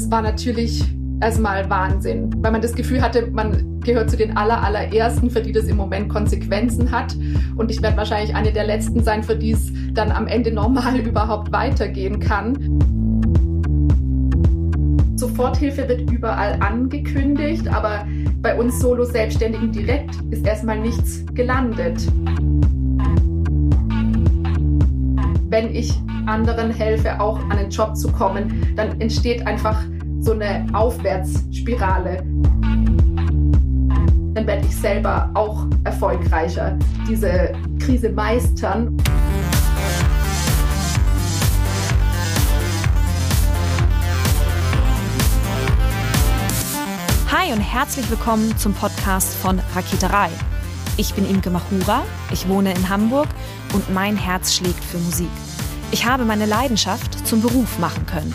das war natürlich erstmal Wahnsinn, weil man das Gefühl hatte, man gehört zu den aller, allerersten, für die das im Moment Konsequenzen hat. Und ich werde wahrscheinlich eine der letzten sein, für die es dann am Ende normal überhaupt weitergehen kann. Soforthilfe wird überall angekündigt, aber bei uns Solo-Selbstständigen direkt ist erstmal nichts gelandet. Wenn ich anderen helfe, auch an einen Job zu kommen, dann entsteht einfach so eine Aufwärtsspirale. Dann werde ich selber auch erfolgreicher diese Krise meistern. Hi und herzlich willkommen zum Podcast von Raketerei. Ich bin Imke Machura, ich wohne in Hamburg und mein Herz schlägt für Musik. Ich habe meine Leidenschaft zum Beruf machen können.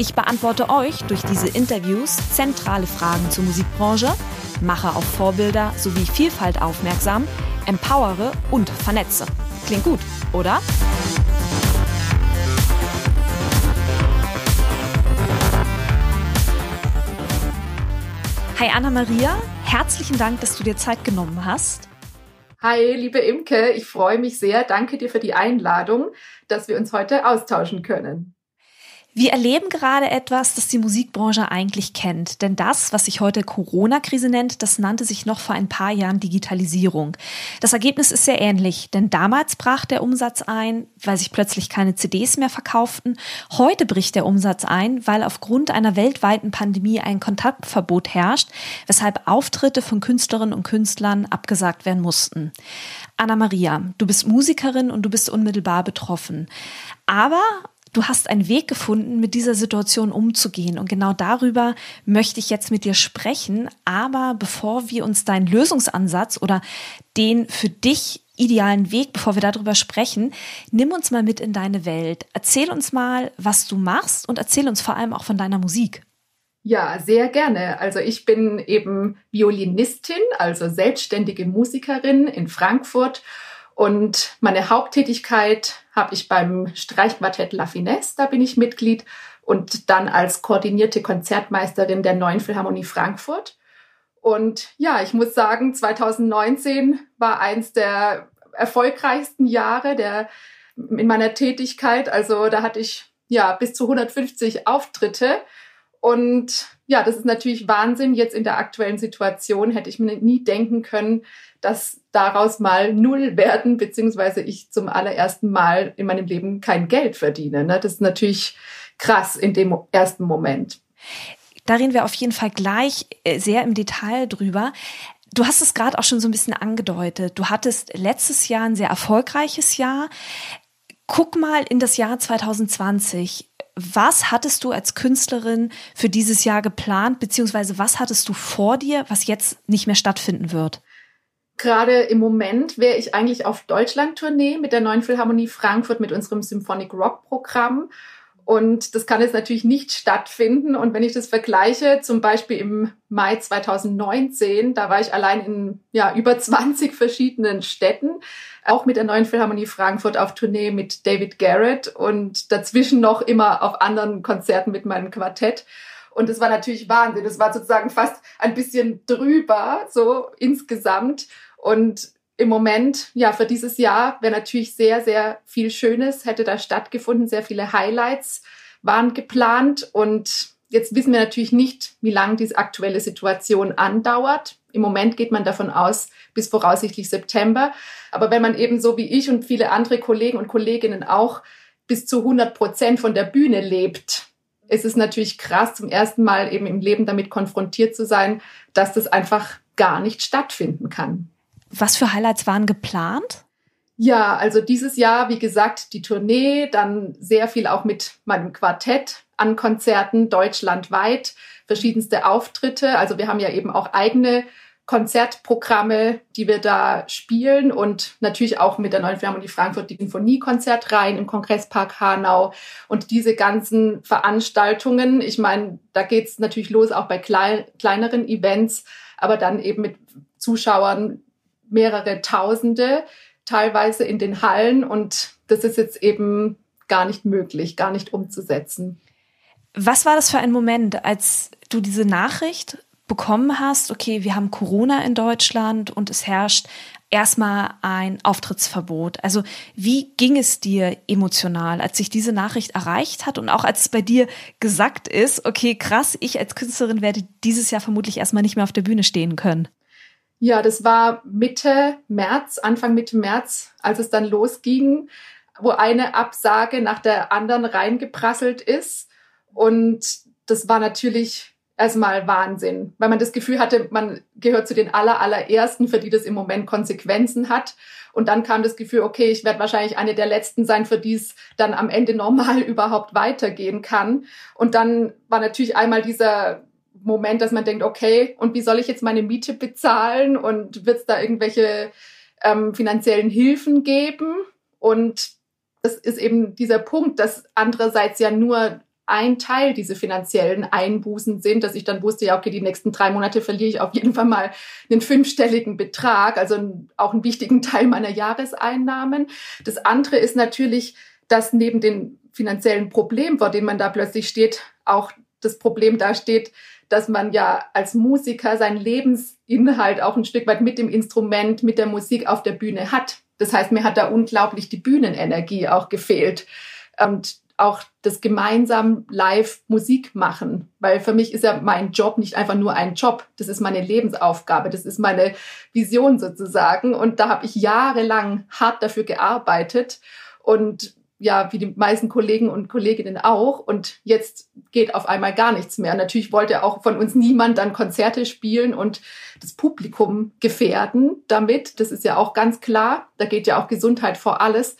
Ich beantworte euch durch diese Interviews zentrale Fragen zur Musikbranche, mache auf Vorbilder sowie Vielfalt aufmerksam, empowere und vernetze. Klingt gut, oder? Hi Anna-Maria, herzlichen Dank, dass du dir Zeit genommen hast. Hi, liebe Imke, ich freue mich sehr. Danke dir für die Einladung, dass wir uns heute austauschen können. Wir erleben gerade etwas, das die Musikbranche eigentlich kennt. Denn das, was sich heute Corona-Krise nennt, das nannte sich noch vor ein paar Jahren Digitalisierung. Das Ergebnis ist sehr ähnlich, denn damals brach der Umsatz ein, weil sich plötzlich keine CDs mehr verkauften. Heute bricht der Umsatz ein, weil aufgrund einer weltweiten Pandemie ein Kontaktverbot herrscht, weshalb Auftritte von Künstlerinnen und Künstlern abgesagt werden mussten. Anna Maria, du bist Musikerin und du bist unmittelbar betroffen. Aber du hast einen Weg gefunden, mit dieser Situation umzugehen. Und genau darüber möchte ich jetzt mit dir sprechen. Aber bevor wir uns deinen Lösungsansatz oder den für dich idealen Weg, bevor wir darüber sprechen, nimm uns mal mit in deine Welt. Erzähl uns mal, was du machst und erzähl uns vor allem auch von deiner Musik. Ja, sehr gerne. Also ich bin eben Violinistin, also selbstständige Musikerin in Frankfurt und meine Haupttätigkeit habe ich beim Streichquartett La Finesse, da bin ich Mitglied und dann als koordinierte Konzertmeisterin der Neuen Philharmonie Frankfurt. Und ja, ich muss sagen, 2019 war eins der erfolgreichsten Jahre der, in meiner Tätigkeit. Also da hatte ich ja bis zu 150 Auftritte. Und ja, das ist natürlich Wahnsinn. Jetzt in der aktuellen Situation hätte ich mir nie denken können, dass daraus mal null werden, beziehungsweise ich zum allerersten Mal in meinem Leben kein Geld verdiene. Ne? Das ist natürlich krass in dem ersten Moment. Da reden wir auf jeden Fall gleich äh, sehr im Detail drüber. Du hast es gerade auch schon so ein bisschen angedeutet. Du hattest letztes Jahr ein sehr erfolgreiches Jahr. Guck mal in das Jahr 2020. Was hattest du als Künstlerin für dieses Jahr geplant, beziehungsweise was hattest du vor dir, was jetzt nicht mehr stattfinden wird? Gerade im Moment wäre ich eigentlich auf Deutschland-Tournee mit der Neuen Philharmonie Frankfurt mit unserem Symphonic Rock Programm. Und das kann jetzt natürlich nicht stattfinden. Und wenn ich das vergleiche, zum Beispiel im Mai 2019, da war ich allein in ja, über 20 verschiedenen Städten, auch mit der Neuen Philharmonie Frankfurt auf Tournee mit David Garrett und dazwischen noch immer auf anderen Konzerten mit meinem Quartett. Und das war natürlich Wahnsinn. Das war sozusagen fast ein bisschen drüber, so insgesamt. Und im Moment, ja, für dieses Jahr wäre natürlich sehr, sehr viel Schönes, hätte da stattgefunden. Sehr viele Highlights waren geplant. Und jetzt wissen wir natürlich nicht, wie lange diese aktuelle Situation andauert. Im Moment geht man davon aus, bis voraussichtlich September. Aber wenn man eben so wie ich und viele andere Kollegen und Kolleginnen auch bis zu 100 Prozent von der Bühne lebt, ist es natürlich krass, zum ersten Mal eben im Leben damit konfrontiert zu sein, dass das einfach gar nicht stattfinden kann. Was für Highlights waren geplant? Ja, also dieses Jahr, wie gesagt, die Tournee, dann sehr viel auch mit meinem Quartett an Konzerten deutschlandweit, verschiedenste Auftritte. Also wir haben ja eben auch eigene Konzertprogramme, die wir da spielen und natürlich auch mit der Neuen Philharmonie Frankfurt die Sinfoniekonzert rein im Kongresspark Hanau und diese ganzen Veranstaltungen. Ich meine, da geht's natürlich los auch bei klein, kleineren Events, aber dann eben mit Zuschauern mehrere Tausende, teilweise in den Hallen und das ist jetzt eben gar nicht möglich, gar nicht umzusetzen. Was war das für ein Moment, als du diese Nachricht bekommen hast, okay, wir haben Corona in Deutschland und es herrscht erstmal ein Auftrittsverbot. Also wie ging es dir emotional, als sich diese Nachricht erreicht hat und auch als es bei dir gesagt ist, okay, krass, ich als Künstlerin werde dieses Jahr vermutlich erstmal nicht mehr auf der Bühne stehen können? Ja, das war Mitte März, Anfang Mitte März, als es dann losging, wo eine Absage nach der anderen reingeprasselt ist. Und das war natürlich erstmal Wahnsinn, weil man das Gefühl hatte, man gehört zu den aller, allerersten, für die das im Moment Konsequenzen hat. Und dann kam das Gefühl, okay, ich werde wahrscheinlich eine der letzten sein, für die es dann am Ende normal überhaupt weitergehen kann. Und dann war natürlich einmal dieser Moment, dass man denkt, okay, und wie soll ich jetzt meine Miete bezahlen? Und wird es da irgendwelche ähm, finanziellen Hilfen geben? Und das ist eben dieser Punkt, dass andererseits ja nur ein Teil diese finanziellen Einbußen sind, dass ich dann wusste, ja, okay, die nächsten drei Monate verliere ich auf jeden Fall mal einen fünfstelligen Betrag, also auch einen wichtigen Teil meiner Jahreseinnahmen. Das andere ist natürlich, dass neben den finanziellen Problemen, vor denen man da plötzlich steht, auch das Problem da steht, dass man ja als Musiker seinen Lebensinhalt auch ein Stück weit mit dem Instrument, mit der Musik auf der Bühne hat. Das heißt, mir hat da unglaublich die Bühnenenergie auch gefehlt. Und auch das gemeinsam live Musik machen, weil für mich ist ja mein Job nicht einfach nur ein Job, das ist meine Lebensaufgabe, das ist meine Vision sozusagen und da habe ich jahrelang hart dafür gearbeitet und ja, wie die meisten Kollegen und Kolleginnen auch. Und jetzt geht auf einmal gar nichts mehr. Natürlich wollte auch von uns niemand dann Konzerte spielen und das Publikum gefährden damit. Das ist ja auch ganz klar. Da geht ja auch Gesundheit vor alles.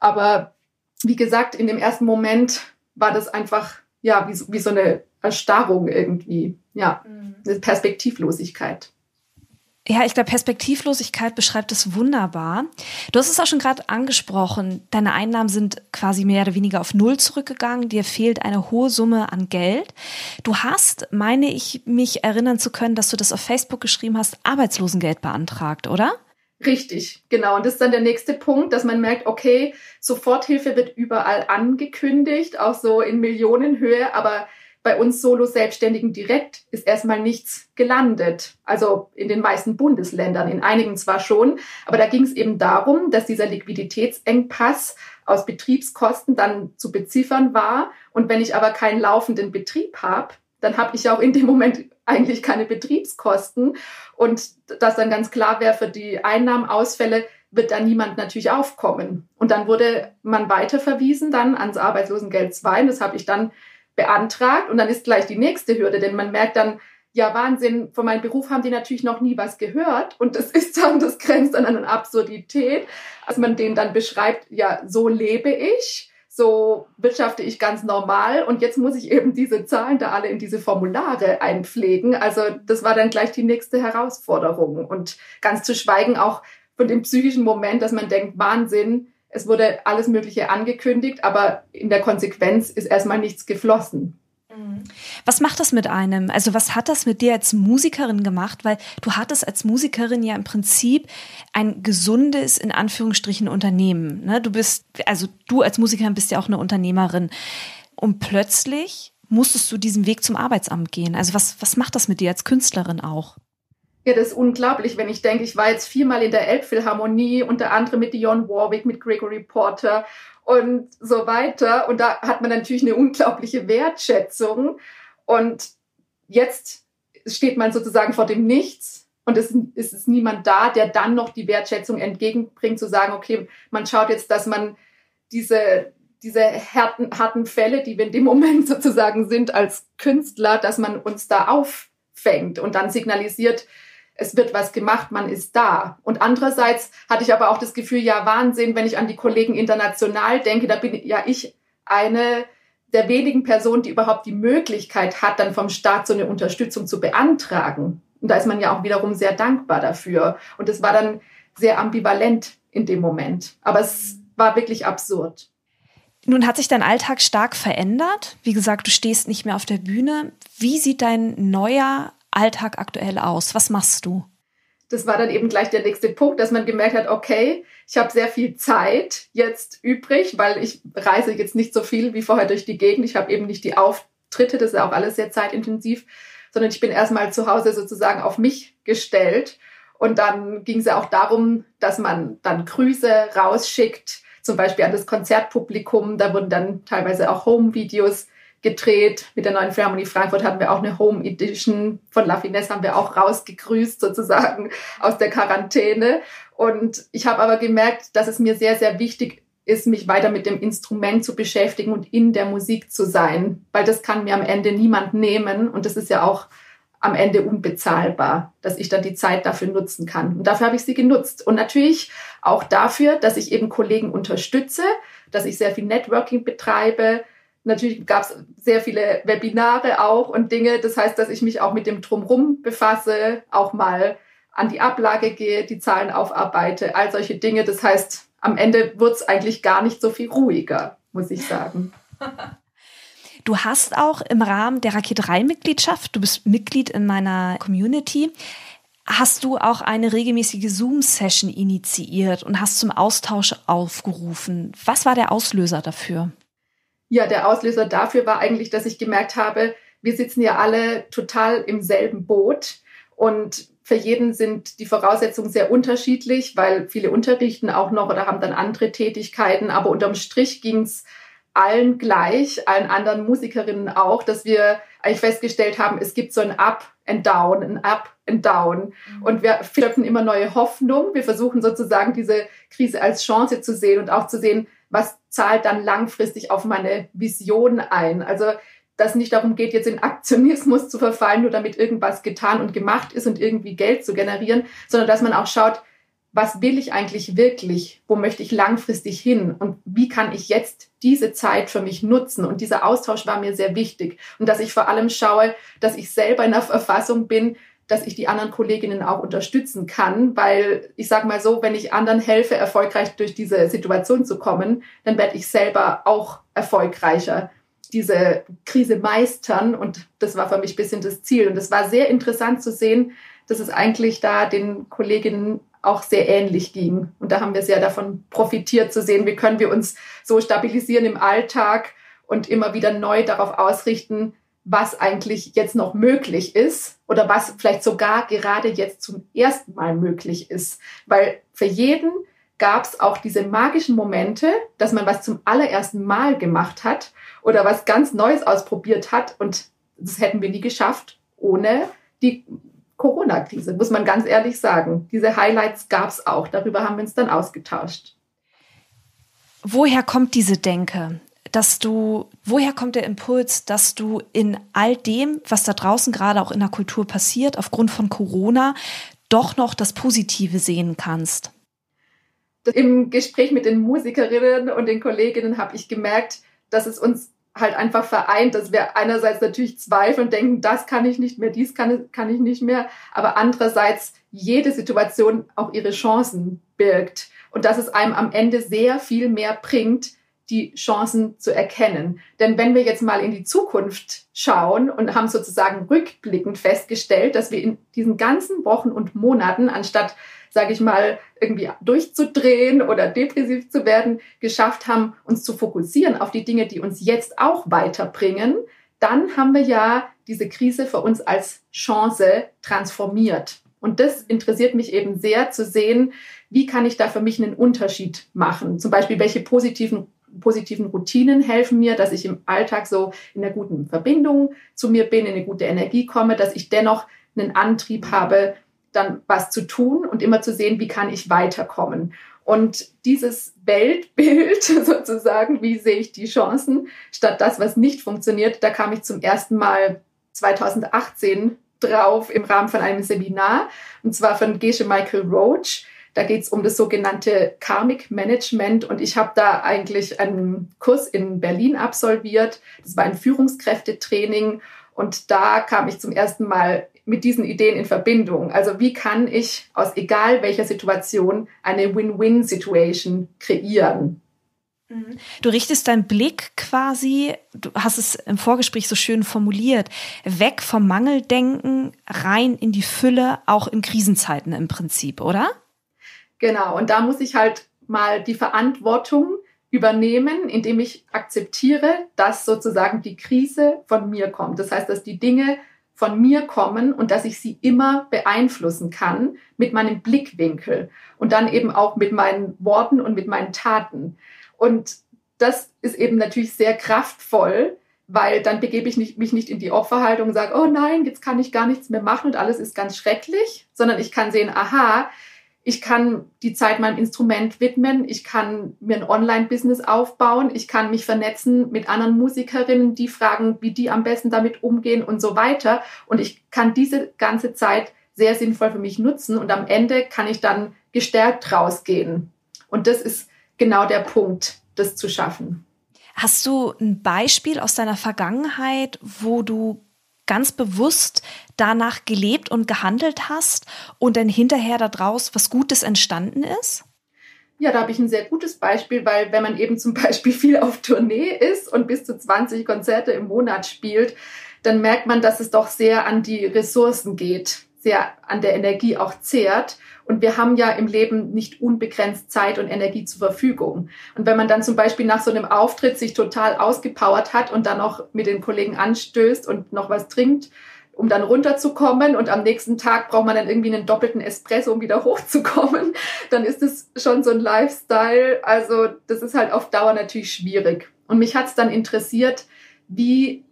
Aber wie gesagt, in dem ersten Moment war das einfach, ja, wie, wie so eine Erstarrung irgendwie. Ja, mhm. eine Perspektivlosigkeit. Ja, ich glaube, Perspektivlosigkeit beschreibt es wunderbar. Du hast es auch schon gerade angesprochen. Deine Einnahmen sind quasi mehr oder weniger auf Null zurückgegangen. Dir fehlt eine hohe Summe an Geld. Du hast, meine ich, mich erinnern zu können, dass du das auf Facebook geschrieben hast, Arbeitslosengeld beantragt, oder? Richtig, genau. Und das ist dann der nächste Punkt, dass man merkt, okay, Soforthilfe wird überall angekündigt, auch so in Millionenhöhe, aber bei uns Solo-Selbstständigen direkt ist erstmal nichts gelandet. Also in den meisten Bundesländern, in einigen zwar schon, aber da ging es eben darum, dass dieser Liquiditätsengpass aus Betriebskosten dann zu beziffern war. Und wenn ich aber keinen laufenden Betrieb habe, dann habe ich auch in dem Moment eigentlich keine Betriebskosten. Und dass dann ganz klar wäre, für die Einnahmenausfälle wird da niemand natürlich aufkommen. Und dann wurde man weiterverwiesen dann ans Arbeitslosengeld 2. Und das habe ich dann beantragt. Und dann ist gleich die nächste Hürde, denn man merkt dann, ja, Wahnsinn, von meinem Beruf haben die natürlich noch nie was gehört. Und das ist dann, das grenzt dann an eine Absurdität, als man denen dann beschreibt, ja, so lebe ich so wirtschafte ich ganz normal und jetzt muss ich eben diese Zahlen da alle in diese Formulare einpflegen. Also das war dann gleich die nächste Herausforderung und ganz zu schweigen auch von dem psychischen Moment, dass man denkt, Wahnsinn, es wurde alles Mögliche angekündigt, aber in der Konsequenz ist erstmal nichts geflossen. Was macht das mit einem? Also was hat das mit dir als Musikerin gemacht? Weil du hattest als Musikerin ja im Prinzip ein gesundes, in Anführungsstrichen, Unternehmen. Ne? Du bist, also du als Musikerin bist ja auch eine Unternehmerin. Und plötzlich musstest du diesen Weg zum Arbeitsamt gehen. Also was, was macht das mit dir als Künstlerin auch? Ja, das ist unglaublich, wenn ich denke, ich war jetzt viermal in der Elbphilharmonie, unter anderem mit Dionne Warwick, mit Gregory Porter und so weiter. Und da hat man natürlich eine unglaubliche Wertschätzung. Und jetzt steht man sozusagen vor dem Nichts und es ist niemand da, der dann noch die Wertschätzung entgegenbringt, zu sagen, okay, man schaut jetzt, dass man diese, diese harten, harten Fälle, die wir in dem Moment sozusagen sind als Künstler, dass man uns da auffängt und dann signalisiert, es wird was gemacht, man ist da. Und andererseits hatte ich aber auch das Gefühl, ja, Wahnsinn, wenn ich an die Kollegen international denke, da bin ja ich eine der wenigen Personen, die überhaupt die Möglichkeit hat, dann vom Staat so eine Unterstützung zu beantragen. Und da ist man ja auch wiederum sehr dankbar dafür. Und es war dann sehr ambivalent in dem Moment. Aber es war wirklich absurd. Nun hat sich dein Alltag stark verändert. Wie gesagt, du stehst nicht mehr auf der Bühne. Wie sieht dein neuer Alltag aktuell aus? Was machst du? Das war dann eben gleich der nächste Punkt, dass man gemerkt hat, okay, ich habe sehr viel Zeit jetzt übrig, weil ich reise jetzt nicht so viel wie vorher durch die Gegend. Ich habe eben nicht die Auftritte, das ist auch alles sehr zeitintensiv, sondern ich bin erstmal zu Hause sozusagen auf mich gestellt. Und dann ging es ja auch darum, dass man dann Grüße rausschickt zum Beispiel an das Konzertpublikum. Da wurden dann teilweise auch Home-Videos gedreht. Mit der neuen Philharmonie Frankfurt hatten wir auch eine Home Edition von La Finesse, haben wir auch rausgegrüßt sozusagen aus der Quarantäne. Und ich habe aber gemerkt, dass es mir sehr, sehr wichtig ist, mich weiter mit dem Instrument zu beschäftigen und in der Musik zu sein, weil das kann mir am Ende niemand nehmen und das ist ja auch am Ende unbezahlbar, dass ich dann die Zeit dafür nutzen kann. Und dafür habe ich sie genutzt. Und natürlich auch dafür, dass ich eben Kollegen unterstütze, dass ich sehr viel Networking betreibe. Natürlich gab es sehr viele Webinare auch und Dinge. Das heißt, dass ich mich auch mit dem Drumrum befasse, auch mal an die Ablage gehe, die Zahlen aufarbeite, all solche Dinge. Das heißt, am Ende wird es eigentlich gar nicht so viel ruhiger, muss ich sagen. Du hast auch im Rahmen der Raketerei-Mitgliedschaft, du bist Mitglied in meiner Community, hast du auch eine regelmäßige Zoom-Session initiiert und hast zum Austausch aufgerufen. Was war der Auslöser dafür? Ja, der Auslöser dafür war eigentlich, dass ich gemerkt habe, wir sitzen ja alle total im selben Boot und für jeden sind die Voraussetzungen sehr unterschiedlich, weil viele unterrichten auch noch oder haben dann andere Tätigkeiten. Aber unterm Strich ging es allen gleich, allen anderen Musikerinnen auch, dass wir eigentlich festgestellt haben, es gibt so ein Up and Down, ein Up and Down. Mhm. Und wir schöpfen immer neue Hoffnung. Wir versuchen sozusagen diese Krise als Chance zu sehen und auch zu sehen, was zahlt dann langfristig auf meine Vision ein. Also, dass nicht darum geht, jetzt in Aktionismus zu verfallen, nur damit irgendwas getan und gemacht ist und irgendwie Geld zu generieren, sondern dass man auch schaut, was will ich eigentlich wirklich? Wo möchte ich langfristig hin? Und wie kann ich jetzt diese Zeit für mich nutzen? Und dieser Austausch war mir sehr wichtig. Und dass ich vor allem schaue, dass ich selber in der Verfassung bin, dass ich die anderen Kolleginnen auch unterstützen kann, weil ich sage mal so, wenn ich anderen helfe, erfolgreich durch diese Situation zu kommen, dann werde ich selber auch erfolgreicher diese Krise meistern. Und das war für mich ein bisschen das Ziel. Und es war sehr interessant zu sehen, dass es eigentlich da den Kolleginnen auch sehr ähnlich ging. Und da haben wir sehr davon profitiert zu sehen, wie können wir uns so stabilisieren im Alltag und immer wieder neu darauf ausrichten, was eigentlich jetzt noch möglich ist oder was vielleicht sogar gerade jetzt zum ersten Mal möglich ist. Weil für jeden gab es auch diese magischen Momente, dass man was zum allerersten Mal gemacht hat oder was ganz Neues ausprobiert hat. Und das hätten wir nie geschafft ohne die Corona-Krise, muss man ganz ehrlich sagen. Diese Highlights gab es auch. Darüber haben wir uns dann ausgetauscht. Woher kommt diese Denke? Dass du, woher kommt der Impuls, dass du in all dem, was da draußen gerade auch in der Kultur passiert, aufgrund von Corona, doch noch das Positive sehen kannst? Im Gespräch mit den Musikerinnen und den Kolleginnen habe ich gemerkt, dass es uns halt einfach vereint, dass wir einerseits natürlich zweifeln, denken, das kann ich nicht mehr, dies kann, kann ich nicht mehr, aber andererseits jede Situation auch ihre Chancen birgt und dass es einem am Ende sehr viel mehr bringt, die Chancen zu erkennen. Denn wenn wir jetzt mal in die Zukunft schauen und haben sozusagen rückblickend festgestellt, dass wir in diesen ganzen Wochen und Monaten, anstatt sage ich mal, irgendwie durchzudrehen oder depressiv zu werden, geschafft haben, uns zu fokussieren auf die Dinge, die uns jetzt auch weiterbringen, dann haben wir ja diese Krise für uns als Chance transformiert. Und das interessiert mich eben sehr zu sehen, wie kann ich da für mich einen Unterschied machen? Zum Beispiel, welche positiven positiven Routinen helfen mir, dass ich im Alltag so in einer guten Verbindung zu mir bin, in eine gute Energie komme, dass ich dennoch einen Antrieb habe, dann was zu tun und immer zu sehen, wie kann ich weiterkommen. Und dieses Weltbild sozusagen, wie sehe ich die Chancen, statt das, was nicht funktioniert, da kam ich zum ersten Mal 2018 drauf im Rahmen von einem Seminar, und zwar von Gesche Michael Roach. Da geht es um das sogenannte Karmic Management und ich habe da eigentlich einen Kurs in Berlin absolviert. Das war ein Führungskräftetraining und da kam ich zum ersten Mal mit diesen Ideen in Verbindung. Also wie kann ich aus egal welcher Situation eine Win-Win-Situation kreieren? Mhm. Du richtest deinen Blick quasi, du hast es im Vorgespräch so schön formuliert, weg vom Mangeldenken rein in die Fülle, auch in Krisenzeiten im Prinzip, oder? Genau, und da muss ich halt mal die Verantwortung übernehmen, indem ich akzeptiere, dass sozusagen die Krise von mir kommt. Das heißt, dass die Dinge von mir kommen und dass ich sie immer beeinflussen kann mit meinem Blickwinkel und dann eben auch mit meinen Worten und mit meinen Taten. Und das ist eben natürlich sehr kraftvoll, weil dann begebe ich mich nicht in die Opferhaltung und sage, oh nein, jetzt kann ich gar nichts mehr machen und alles ist ganz schrecklich, sondern ich kann sehen, aha, ich kann die Zeit meinem Instrument widmen, ich kann mir ein Online-Business aufbauen, ich kann mich vernetzen mit anderen Musikerinnen, die fragen, wie die am besten damit umgehen und so weiter. Und ich kann diese ganze Zeit sehr sinnvoll für mich nutzen und am Ende kann ich dann gestärkt rausgehen. Und das ist genau der Punkt, das zu schaffen. Hast du ein Beispiel aus deiner Vergangenheit, wo du ganz bewusst danach gelebt und gehandelt hast und dann hinterher daraus was Gutes entstanden ist? Ja, da habe ich ein sehr gutes Beispiel, weil wenn man eben zum Beispiel viel auf Tournee ist und bis zu 20 Konzerte im Monat spielt, dann merkt man, dass es doch sehr an die Ressourcen geht, sehr an der Energie auch zehrt. Und wir haben ja im Leben nicht unbegrenzt Zeit und Energie zur Verfügung. Und wenn man dann zum Beispiel nach so einem Auftritt sich total ausgepowert hat und dann noch mit den Kollegen anstößt und noch was trinkt, um dann runterzukommen und am nächsten Tag braucht man dann irgendwie einen doppelten Espresso, um wieder hochzukommen, dann ist es schon so ein Lifestyle. Also das ist halt auf Dauer natürlich schwierig. Und mich hat es dann interessiert, wie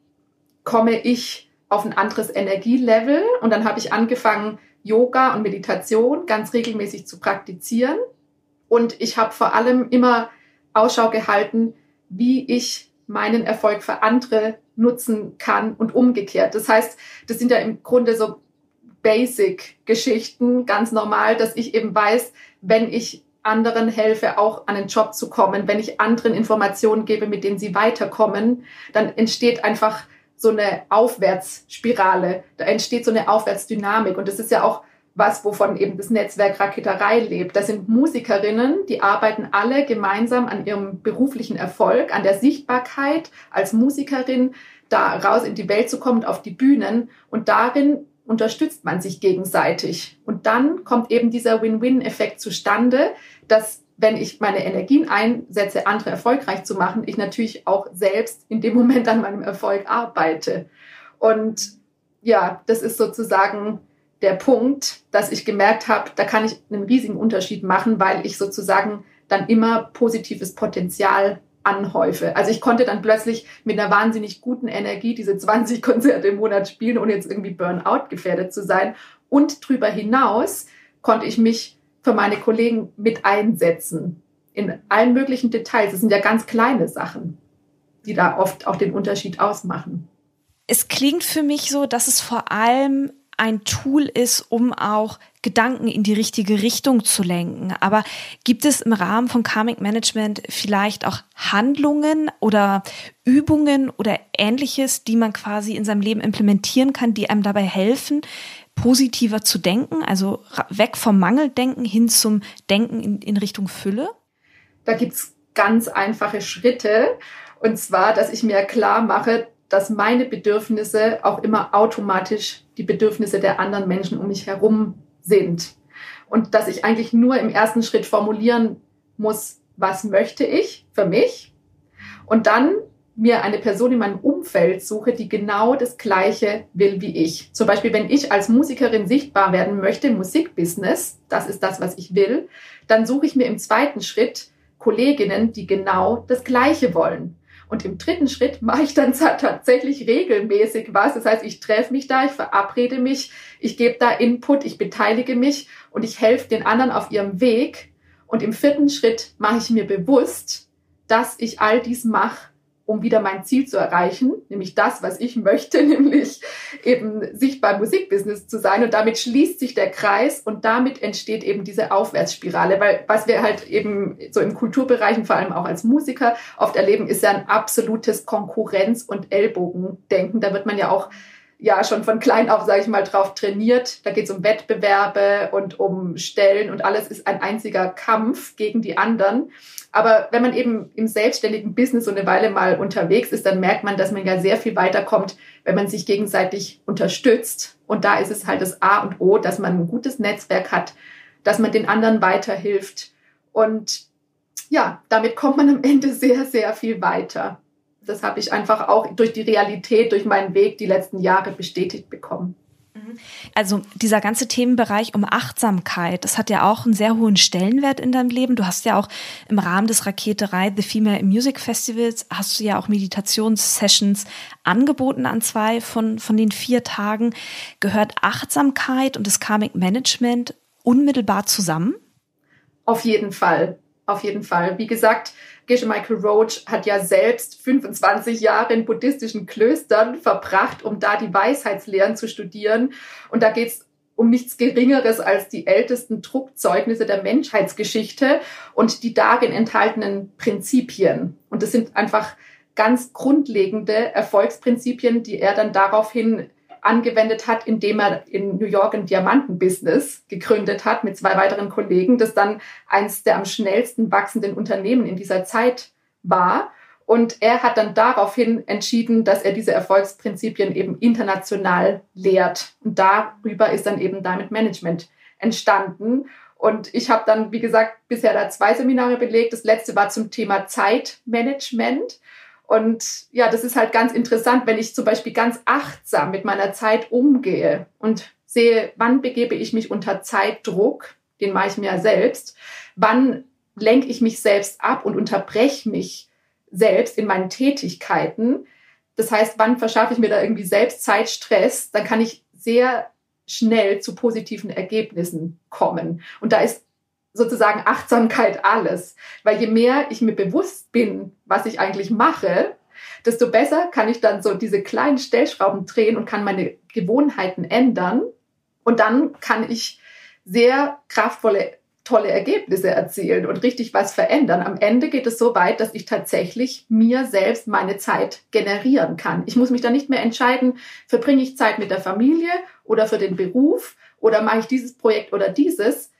komme ich auf ein anderes Energielevel? Und dann habe ich angefangen, Yoga und Meditation ganz regelmäßig zu praktizieren. Und ich habe vor allem immer Ausschau gehalten, wie ich meinen Erfolg für andere nutzen kann und umgekehrt. Das heißt, das sind ja im Grunde so Basic-Geschichten, ganz normal, dass ich eben weiß, wenn ich anderen helfe, auch an den Job zu kommen, wenn ich anderen Informationen gebe, mit denen sie weiterkommen, dann entsteht einfach so eine Aufwärtsspirale, da entsteht so eine Aufwärtsdynamik. Und das ist ja auch was, wovon eben das Netzwerk Raketerei lebt. Das sind Musikerinnen, die arbeiten alle gemeinsam an ihrem beruflichen Erfolg, an der Sichtbarkeit als Musikerin, da raus in die Welt zu kommen, auf die Bühnen. Und darin unterstützt man sich gegenseitig. Und dann kommt eben dieser Win-Win-Effekt zustande, dass wenn ich meine Energien einsetze, andere erfolgreich zu machen, ich natürlich auch selbst in dem Moment an meinem Erfolg arbeite. Und ja, das ist sozusagen der Punkt, dass ich gemerkt habe, da kann ich einen riesigen Unterschied machen, weil ich sozusagen dann immer positives Potenzial anhäufe. Also ich konnte dann plötzlich mit einer wahnsinnig guten Energie diese 20 Konzerte im Monat spielen, ohne jetzt irgendwie Burnout gefährdet zu sein. Und darüber hinaus konnte ich mich für meine Kollegen mit einsetzen. In allen möglichen Details. Das sind ja ganz kleine Sachen, die da oft auch den Unterschied ausmachen. Es klingt für mich so, dass es vor allem ein Tool ist, um auch Gedanken in die richtige Richtung zu lenken. Aber gibt es im Rahmen von Karmic Management vielleicht auch Handlungen oder Übungen oder ähnliches, die man quasi in seinem Leben implementieren kann, die einem dabei helfen, positiver zu denken, also weg vom Mangeldenken hin zum Denken in, in Richtung Fülle? Da gibt's ganz einfache Schritte. Und zwar, dass ich mir klar mache, dass meine Bedürfnisse auch immer automatisch die Bedürfnisse der anderen Menschen um mich herum sind. Und dass ich eigentlich nur im ersten Schritt formulieren muss, was möchte ich für mich? Und dann mir eine Person in meinem Umfeld suche, die genau das Gleiche will wie ich. Zum Beispiel, wenn ich als Musikerin sichtbar werden möchte im Musikbusiness, das ist das, was ich will, dann suche ich mir im zweiten Schritt Kolleginnen, die genau das Gleiche wollen. Und im dritten Schritt mache ich dann tatsächlich regelmäßig was. Das heißt, ich treffe mich da, ich verabrede mich, ich gebe da Input, ich beteilige mich und ich helfe den anderen auf ihrem Weg. Und im vierten Schritt mache ich mir bewusst, dass ich all dies mache, um wieder mein Ziel zu erreichen, nämlich das, was ich möchte, nämlich eben sichtbar im Musikbusiness zu sein. Und damit schließt sich der Kreis und damit entsteht eben diese Aufwärtsspirale. Weil was wir halt eben so im Kulturbereich vor allem auch als Musiker oft erleben, ist ja ein absolutes Konkurrenz- und Ellbogendenken. Da wird man ja auch ja schon von klein auf, sage ich mal, drauf trainiert. Da geht es um Wettbewerbe und um Stellen und alles ist ein einziger Kampf gegen die anderen. Aber wenn man eben im selbstständigen Business so eine Weile mal unterwegs ist, dann merkt man, dass man ja sehr viel weiterkommt, wenn man sich gegenseitig unterstützt. Und da ist es halt das A und O, dass man ein gutes Netzwerk hat, dass man den anderen weiterhilft. Und ja, damit kommt man am Ende sehr, sehr viel weiter. Das habe ich einfach auch durch die Realität, durch meinen Weg die letzten Jahre bestätigt bekommen. Mhm. Also dieser ganze Themenbereich um Achtsamkeit, das hat ja auch einen sehr hohen Stellenwert in deinem Leben. Du hast ja auch im Rahmen des Raketerei The Female Music Festivals, hast du ja auch Meditationssessions angeboten an zwei von, von den vier Tagen. Gehört Achtsamkeit und das Karmic Management unmittelbar zusammen? Auf jeden Fall. Auf jeden Fall. Wie gesagt, Geshe Michael Roach hat ja selbst 25 Jahre in buddhistischen Klöstern verbracht, um da die Weisheitslehren zu studieren. Und da geht es um nichts Geringeres als die ältesten Druckzeugnisse der Menschheitsgeschichte und die darin enthaltenen Prinzipien. Und das sind einfach ganz grundlegende Erfolgsprinzipien, die er dann daraufhin angewendet hat, indem er in New York ein Diamantenbusiness gegründet hat mit zwei weiteren Kollegen, das dann eines der am schnellsten wachsenden Unternehmen in dieser Zeit war. Und er hat dann daraufhin entschieden, dass er diese Erfolgsprinzipien eben international lehrt. Und darüber ist dann eben Diamond Management entstanden. Und ich habe dann, wie gesagt, bisher da zwei Seminare belegt. Das letzte war zum Thema Zeitmanagement. Und ja, das ist halt ganz interessant, wenn ich zum Beispiel ganz achtsam mit meiner Zeit umgehe und sehe, wann begebe ich mich unter Zeitdruck, den mache ich mir ja selbst, wann lenke ich mich selbst ab und unterbreche mich selbst in meinen Tätigkeiten. Das heißt, wann verschaffe ich mir da irgendwie selbst Zeitstress, dann kann ich sehr schnell zu positiven Ergebnissen kommen. Und da ist sozusagen Achtsamkeit alles. Weil je mehr ich mir bewusst bin, was ich eigentlich mache, desto besser kann ich dann so diese kleinen Stellschrauben drehen und kann meine Gewohnheiten ändern. Und dann kann ich sehr kraftvolle, tolle Ergebnisse erzielen und richtig was verändern. Am Ende geht es so weit, dass ich tatsächlich mir selbst meine Zeit generieren kann. Ich muss mich dann nicht mehr entscheiden, verbringe ich Zeit mit der Familie oder für den Beruf oder mache ich dieses Projekt oder dieses,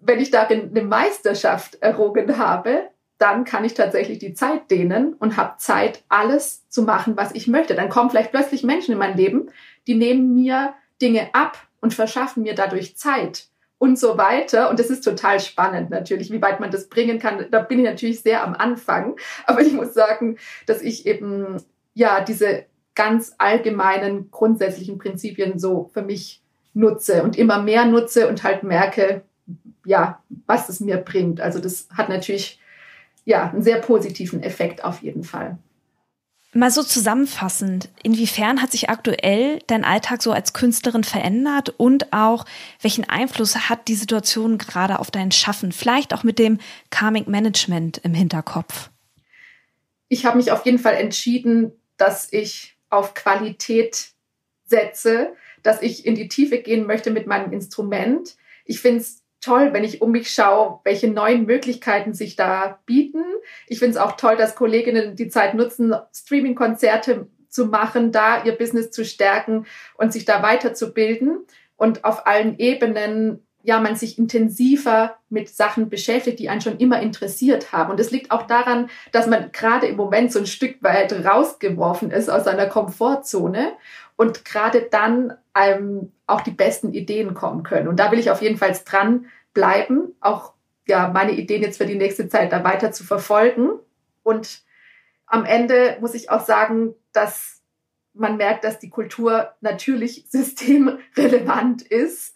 wenn ich darin eine Meisterschaft errungen habe, dann kann ich tatsächlich die Zeit dehnen und habe Zeit, alles zu machen, was ich möchte. Dann kommen vielleicht plötzlich Menschen in mein Leben, die nehmen mir Dinge ab und verschaffen mir dadurch Zeit und so weiter. Und das ist total spannend natürlich, wie weit man das bringen kann. Da bin ich natürlich sehr am Anfang. Aber ich muss sagen, dass ich eben, ja, diese ganz allgemeinen, grundsätzlichen Prinzipien so für mich nutze und immer mehr nutze und halt merke, ja, was es mir bringt. Also das hat natürlich ja einen sehr positiven Effekt auf jeden Fall. Mal so zusammenfassend, inwiefern hat sich aktuell dein Alltag so als Künstlerin verändert und auch welchen Einfluss hat die Situation gerade auf dein Schaffen, vielleicht auch mit dem Karmic Management im Hinterkopf? Ich habe mich auf jeden Fall entschieden, dass ich auf Qualität setze, dass ich in die Tiefe gehen möchte mit meinem Instrument. Ich finde es toll, wenn ich um mich schaue, welche neuen Möglichkeiten sich da bieten. Ich finde es auch toll, dass Kolleginnen die Zeit nutzen, Streaming-Konzerte zu machen, da ihr Business zu stärken und sich da weiterzubilden und auf allen Ebenen ja, man sich intensiver mit Sachen beschäftigt, die einen schon immer interessiert haben. Und es liegt auch daran, dass man gerade im Moment so ein Stück weit rausgeworfen ist aus seiner Komfortzone und gerade dann einem auch die besten Ideen kommen können. Und da will ich auf jeden Fall dran bleiben, auch ja, meine Ideen jetzt für die nächste Zeit da weiter zu verfolgen. Und am Ende muss ich auch sagen, dass man merkt, dass die Kultur natürlich systemrelevant ist.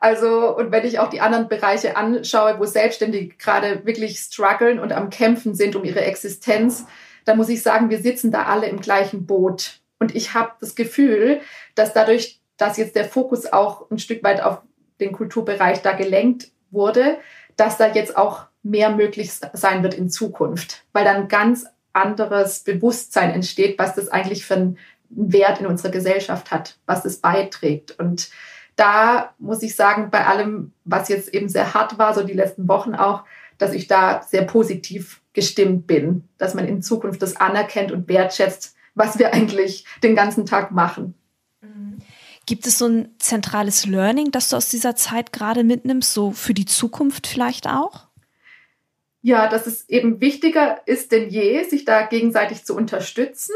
Also, und wenn ich auch die anderen Bereiche anschaue, wo Selbstständige gerade wirklich strugglen und am Kämpfen sind um ihre Existenz, dann muss ich sagen, wir sitzen da alle im gleichen Boot. Und ich habe das Gefühl, dass dadurch, dass jetzt der Fokus auch ein Stück weit auf den Kulturbereich da gelenkt wurde, dass da jetzt auch mehr möglich sein wird in Zukunft, weil dann ganz anderes Bewusstsein entsteht, was das eigentlich für einen Wert in unserer Gesellschaft hat, was das beiträgt. Und da muss ich sagen, bei allem, was jetzt eben sehr hart war, so die letzten Wochen auch, dass ich da sehr positiv gestimmt bin, dass man in Zukunft das anerkennt und wertschätzt, was wir eigentlich den ganzen Tag machen. Gibt es so ein zentrales Learning, das du aus dieser Zeit gerade mitnimmst, so für die Zukunft vielleicht auch? Ja, dass es eben wichtiger ist denn je, sich da gegenseitig zu unterstützen.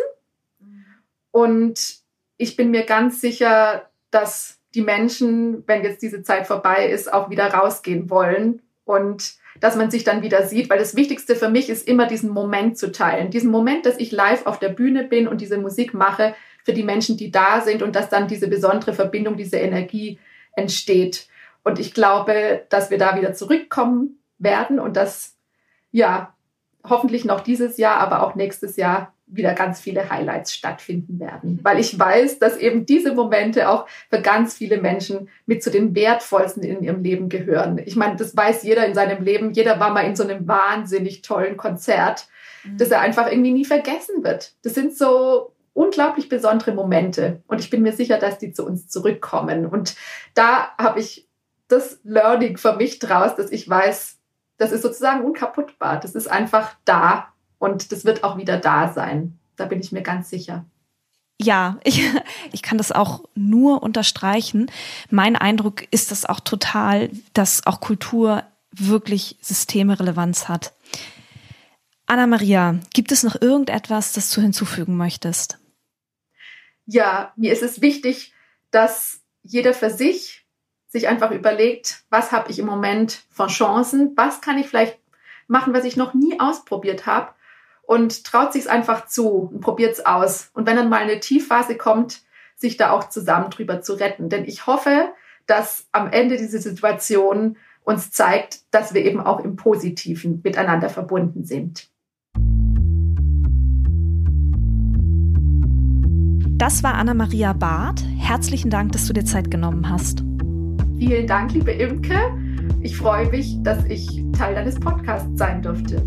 Und ich bin mir ganz sicher, dass die Menschen, wenn jetzt diese Zeit vorbei ist, auch wieder rausgehen wollen und dass man sich dann wieder sieht, weil das Wichtigste für mich ist immer diesen Moment zu teilen. Diesen Moment, dass ich live auf der Bühne bin und diese Musik mache für die Menschen, die da sind und dass dann diese besondere Verbindung, diese Energie entsteht. Und ich glaube, dass wir da wieder zurückkommen werden und dass, ja, hoffentlich noch dieses Jahr, aber auch nächstes Jahr wieder ganz viele Highlights stattfinden werden. Weil ich weiß, dass eben diese Momente auch für ganz viele Menschen mit zu den wertvollsten in ihrem Leben gehören. Ich meine, das weiß jeder in seinem Leben. Jeder war mal in so einem wahnsinnig tollen Konzert, mhm. dass er einfach irgendwie nie vergessen wird. Das sind so unglaublich besondere Momente. Und ich bin mir sicher, dass die zu uns zurückkommen. Und da habe ich das Learning für mich draus, dass ich weiß, das ist sozusagen unkaputtbar. Das ist einfach da und das wird auch wieder da sein. Da bin ich mir ganz sicher. Ja, ich, ich kann das auch nur unterstreichen. Mein Eindruck ist das auch total, dass auch Kultur wirklich Systemrelevanz hat. Anna-Maria, gibt es noch irgendetwas, das du hinzufügen möchtest? Ja, mir ist es wichtig, dass jeder für sich sich einfach überlegt, was habe ich im Moment von Chancen, was kann ich vielleicht machen, was ich noch nie ausprobiert habe und traut sich es einfach zu und probiert es aus. Und wenn dann mal eine Tiefphase kommt, sich da auch zusammen drüber zu retten. Denn ich hoffe, dass am Ende diese Situation uns zeigt, dass wir eben auch im Positiven miteinander verbunden sind. Das war Anna-Maria Barth. Herzlichen Dank, dass du dir Zeit genommen hast. Vielen Dank, liebe Imke. Ich freue mich, dass ich Teil deines Podcasts sein durfte.